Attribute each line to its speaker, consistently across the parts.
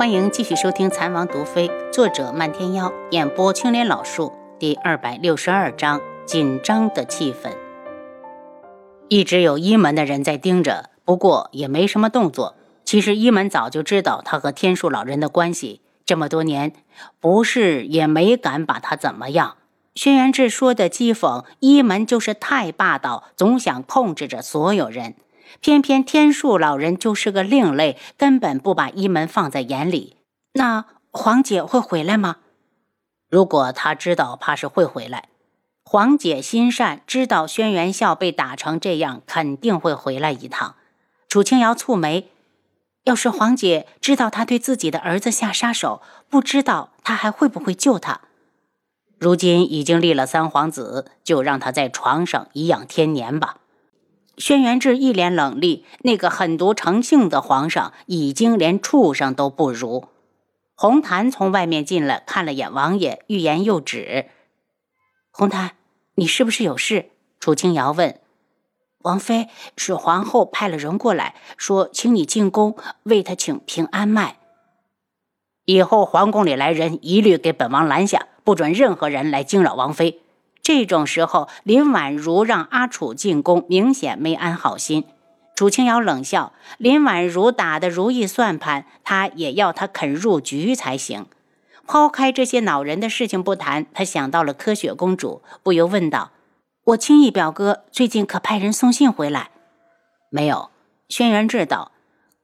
Speaker 1: 欢迎继续收听《蚕王毒妃》，作者漫天妖，演播青莲老树，第二百六十二章：紧张的气氛。一直有一门的人在盯着，不过也没什么动作。其实一门早就知道他和天树老人的关系，这么多年，不是也没敢把他怎么样。轩辕志说的讥讽一门就是太霸道，总想控制着所有人。偏偏天树老人就是个另类，根本不把一门放在眼里。那黄姐会回来吗？如果她知道，怕是会回来。黄姐心善，知道轩辕笑被打成这样，肯定会回来一趟。楚清瑶蹙眉，要是黄姐知道他对自己的儿子下杀手，不知道他还会不会救他。如今已经立了三皇子，就让他在床上颐养天年吧。轩辕志一脸冷厉，那个狠毒成性的皇上已经连畜生都不如。红檀从外面进来，看了眼王爷，欲言又止。红檀，你是不是有事？楚清瑶问。王妃是皇后派了人过来，说请你进宫为她请平安脉。以后皇宫里来人，一律给本王拦下，不准任何人来惊扰王妃。这种时候，林婉如让阿楚进宫，明显没安好心。楚清瑶冷笑：“林婉如打的如意算盘，他也要他肯入局才行。”抛开这些恼人的事情不谈，他想到了柯雪公主，不由问道：“我青意表哥最近可派人送信回来？”“没有。”轩辕志道：“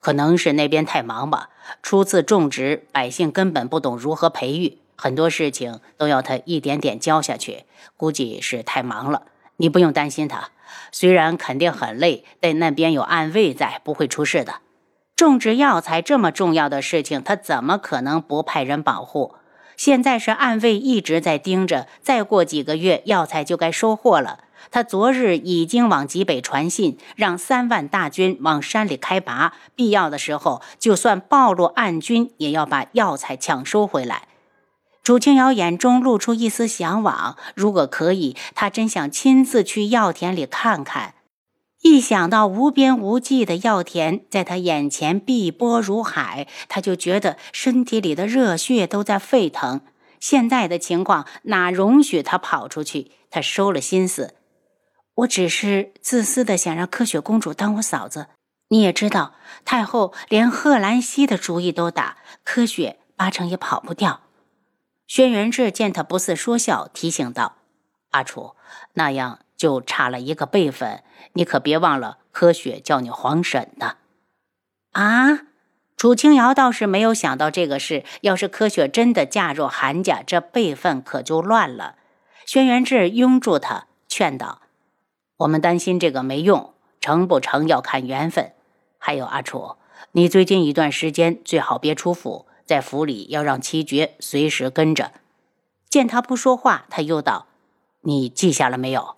Speaker 1: 可能是那边太忙吧。初次种植，百姓根本不懂如何培育。”很多事情都要他一点点教下去，估计是太忙了。你不用担心他，虽然肯定很累，但那边有暗卫在，不会出事的。种植药材这么重要的事情，他怎么可能不派人保护？现在是暗卫一直在盯着，再过几个月药材就该收获了。他昨日已经往极北传信，让三万大军往山里开拔，必要的时候，就算暴露暗军，也要把药材抢收回来。楚清瑶眼中露出一丝向往，如果可以，她真想亲自去药田里看看。一想到无边无际的药田在她眼前碧波如海，她就觉得身体里的热血都在沸腾。现在的情况哪容许她跑出去？她收了心思，我只是自私的想让柯雪公主当我嫂子。你也知道，太后连贺兰溪的主意都打，柯雪八成也跑不掉。轩辕志见他不似说笑，提醒道：“阿楚，那样就差了一个辈分，你可别忘了，柯雪叫你皇婶呢。”啊！楚清瑶倒是没有想到这个事。要是柯雪真的嫁入韩家，这辈分可就乱了。轩辕志拥住他，劝道：“我们担心这个没用，成不成要看缘分。还有阿楚，你最近一段时间最好别出府。”在府里要让七绝随时跟着。见他不说话，他又道：“你记下了没有？”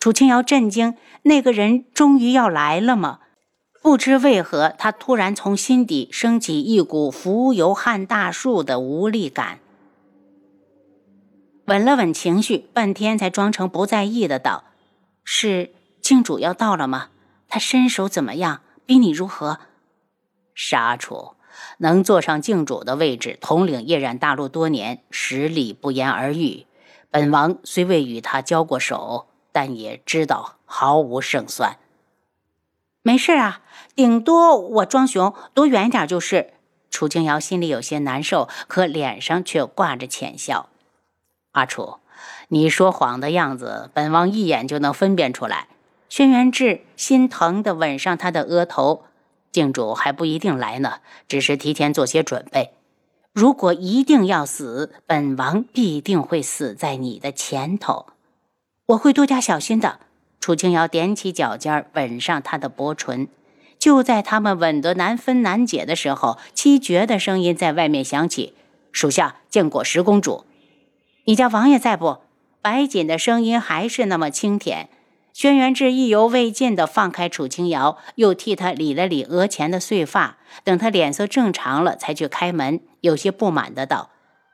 Speaker 1: 楚清瑶震惊：“那个人终于要来了吗？”不知为何，他突然从心底升起一股浮游撼大树的无力感。稳了稳情绪，半天才装成不在意的道：“是靖主要到了吗？他身手怎么样？比你如何？”杀楚。能坐上靖主的位置，统领夜染大陆多年，实力不言而喻。本王虽未与他交过手，但也知道毫无胜算。没事啊，顶多我装熊躲远点就是。楚清瑶心里有些难受，可脸上却挂着浅笑。阿楚，你说谎的样子，本王一眼就能分辨出来。轩辕志心疼地吻上他的额头。靖主还不一定来呢，只是提前做些准备。如果一定要死，本王必定会死在你的前头。我会多加小心的。楚清瑶踮起脚尖，吻上他的薄唇。就在他们吻得难分难解的时候，七绝的声音在外面响起：“属下见过十公主。”你家王爷在不？白锦的声音还是那么清甜。轩辕志意犹未尽地放开楚清瑶，又替他理了理额前的碎发。等他脸色正常了，才去开门，有些不满的道：“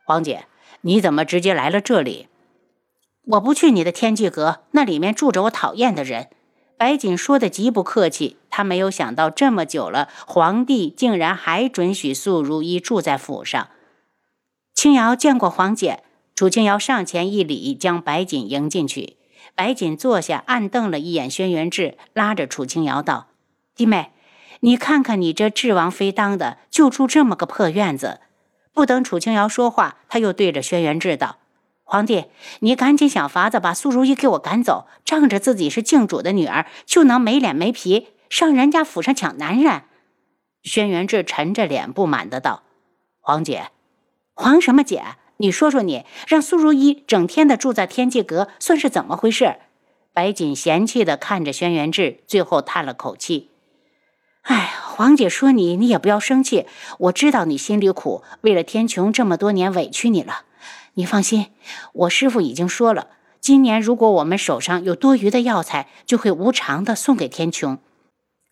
Speaker 1: 黄姐，你怎么直接来了这里？我不去你的天际阁，那里面住着我讨厌的人。”白锦说的极不客气，他没有想到这么久了，皇帝竟然还准许素如一住在府上。青瑶见过皇姐，楚青瑶上前一礼，将白锦迎进去。白锦坐下，暗瞪了一眼轩辕志，拉着楚青瑶道：“弟妹，你看看你这智王妃当的，就住这么个破院子。”不等楚青瑶说话，他又对着轩辕志道。皇帝，你赶紧想法子把苏如意给我赶走，仗着自己是靖主的女儿，就能没脸没皮上人家府上抢男人。轩辕志沉着脸不满的道：“皇姐，皇什么姐？你说说你，让苏如意整天的住在天际阁，算是怎么回事？”白锦嫌弃的看着轩辕志，最后叹了口气：“哎，黄姐说你，你也不要生气，我知道你心里苦，为了天穹这么多年委屈你了。”你放心，我师傅已经说了，今年如果我们手上有多余的药材，就会无偿的送给天穹。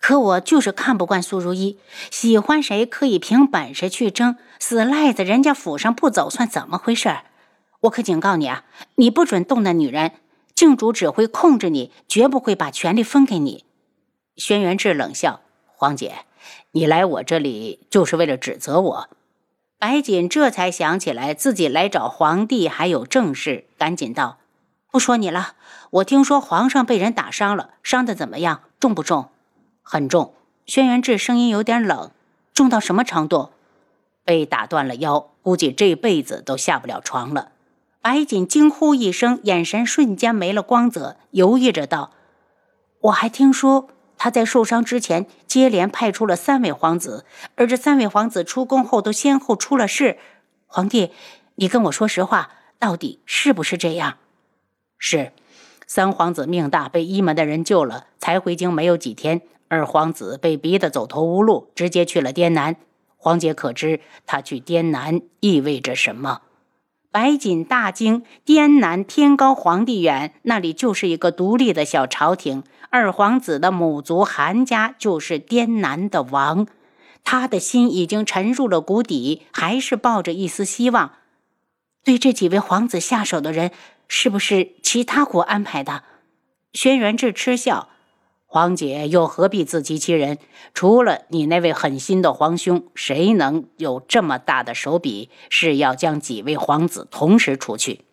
Speaker 1: 可我就是看不惯苏如意，喜欢谁可以凭本事去争，死赖在人家府上不走算怎么回事？我可警告你啊，你不准动那女人，郡主只会控制你，绝不会把权力分给你。轩辕志冷笑：“黄姐，你来我这里就是为了指责我？”白锦这才想起来自己来找皇帝还有正事，赶紧道：“不说你了，我听说皇上被人打伤了，伤的怎么样？重不重？很重。”轩辕志声音有点冷：“重到什么程度？被打断了腰，估计这辈子都下不了床了。”白锦惊呼一声，眼神瞬间没了光泽，犹豫着道：“我还听说。”他在受伤之前，接连派出了三位皇子，而这三位皇子出宫后都先后出了事。皇帝，你跟我说实话，到底是不是这样？是，三皇子命大，被一门的人救了，才回京没有几天；二皇子被逼得走投无路，直接去了滇南。皇姐可知他去滇南意味着什么？白锦大惊，滇南天高皇帝远，那里就是一个独立的小朝廷。二皇子的母族韩家就是滇南的王，他的心已经沉入了谷底，还是抱着一丝希望。对这几位皇子下手的人，是不是其他国安排的？轩辕志嗤笑：“皇姐又何必自欺欺人？除了你那位狠心的皇兄，谁能有这么大的手笔，是要将几位皇子同时除去？”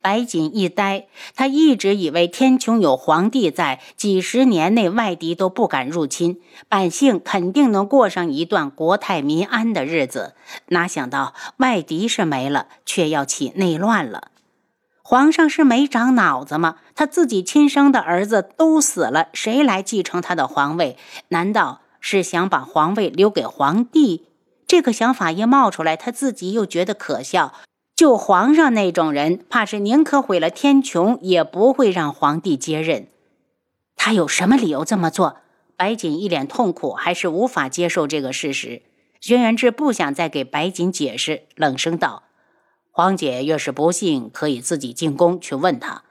Speaker 1: 白锦一呆，他一直以为天穹有皇帝在，几十年内外敌都不敢入侵，百姓肯定能过上一段国泰民安的日子。哪想到外敌是没了，却要起内乱了。皇上是没长脑子吗？他自己亲生的儿子都死了，谁来继承他的皇位？难道是想把皇位留给皇帝？这个想法一冒出来，他自己又觉得可笑。就皇上那种人，怕是宁可毁了天穹，也不会让皇帝接任。他有什么理由这么做？白锦一脸痛苦，还是无法接受这个事实。轩辕志不想再给白锦解释，冷声道：“皇姐越是不信，可以自己进宫去问他。”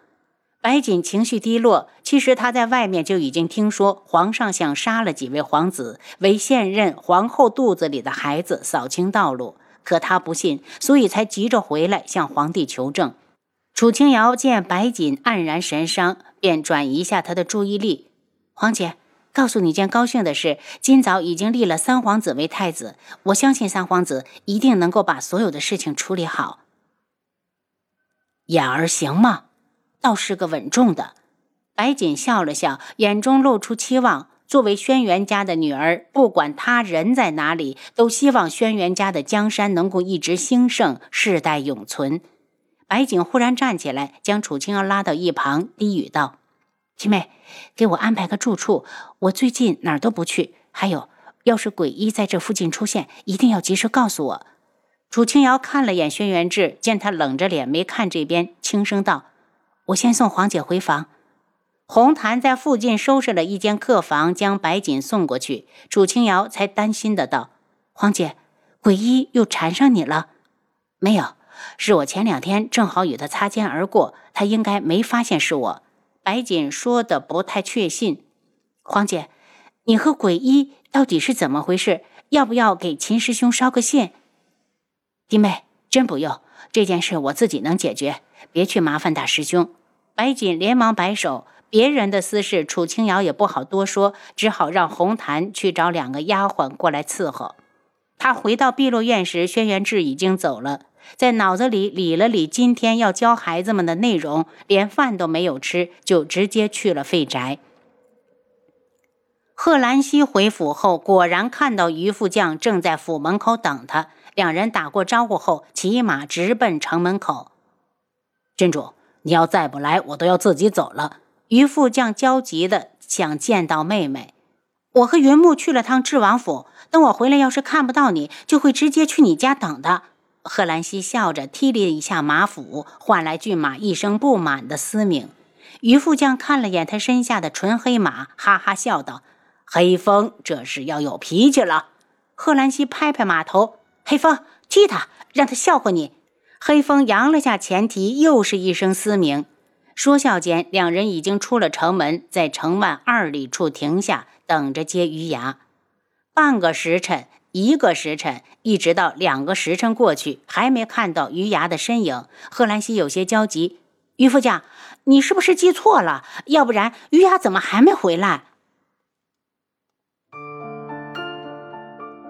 Speaker 1: 白锦情绪低落，其实他在外面就已经听说皇上想杀了几位皇子，为现任皇后肚子里的孩子扫清道路。可他不信，所以才急着回来向皇帝求证。楚清瑶见白锦黯然神伤，便转移一下他的注意力。皇姐，告诉你件高兴的事：今早已经立了三皇子为太子，我相信三皇子一定能够把所有的事情处理好。眼儿行吗？倒是个稳重的。白锦笑了笑，眼中露出期望。作为轩辕家的女儿，不管他人在哪里，都希望轩辕家的江山能够一直兴盛，世代永存。白景忽然站起来，将楚清儿拉到一旁，低语道：“七妹，给我安排个住处，我最近哪儿都不去。还有，要是鬼医在这附近出现，一定要及时告诉我。”楚清瑶看了眼轩辕志，见他冷着脸没看这边，轻声道：“我先送黄姐回房。”红檀在附近收拾了一间客房，将白锦送过去。楚清瑶才担心的道：“黄姐，鬼医又缠上你了？没有，是我前两天正好与他擦肩而过，他应该没发现是我。”白锦说的不太确信。黄姐，你和鬼医到底是怎么回事？要不要给秦师兄捎个信？弟妹，真不用，这件事我自己能解决，别去麻烦大师兄。白锦连忙摆手。别人的私事，楚清瑶也不好多说，只好让红檀去找两个丫鬟过来伺候。他回到碧落院时，轩辕志已经走了，在脑子里理了理今天要教孩子们的内容，连饭都没有吃，就直接去了废宅。贺兰溪回府后，果然看到于副将正在府门口等他，两人打过招呼后，骑马直奔城门口。
Speaker 2: 郡主，你要再不来，我都要自己走了。
Speaker 1: 于副将焦急的想见到妹妹。我和云木去了趟智王府，等我回来，要是看不到你，就会直接去你家等的。贺兰溪笑着踢了一下马腹，换来骏马一声不满的嘶鸣。于副将看了眼他身下的纯黑马，哈哈笑道：“黑风这是要有脾气了。”贺兰溪拍拍马头：“黑风，踢他，让他笑话你。”黑风扬了下前蹄，又是一声嘶鸣。说笑间，两人已经出了城门，在城外二里处停下，等着接余牙。半个时辰，一个时辰，一直到两个时辰过去，还没看到余牙的身影。贺兰溪有些焦急：“于副将，你是不是记错了？要不然余牙怎么还没回来？”